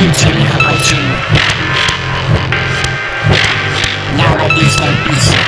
Ничего не хочу. Я логично пишу.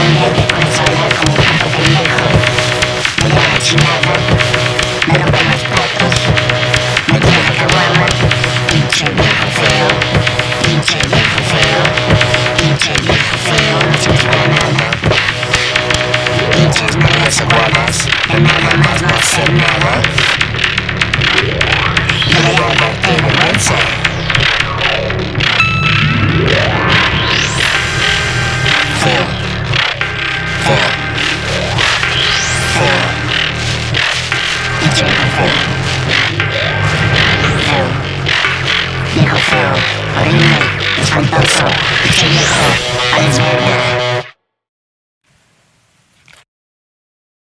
Thank you. Nicholson. Był. Nicholson. Powinny. Jest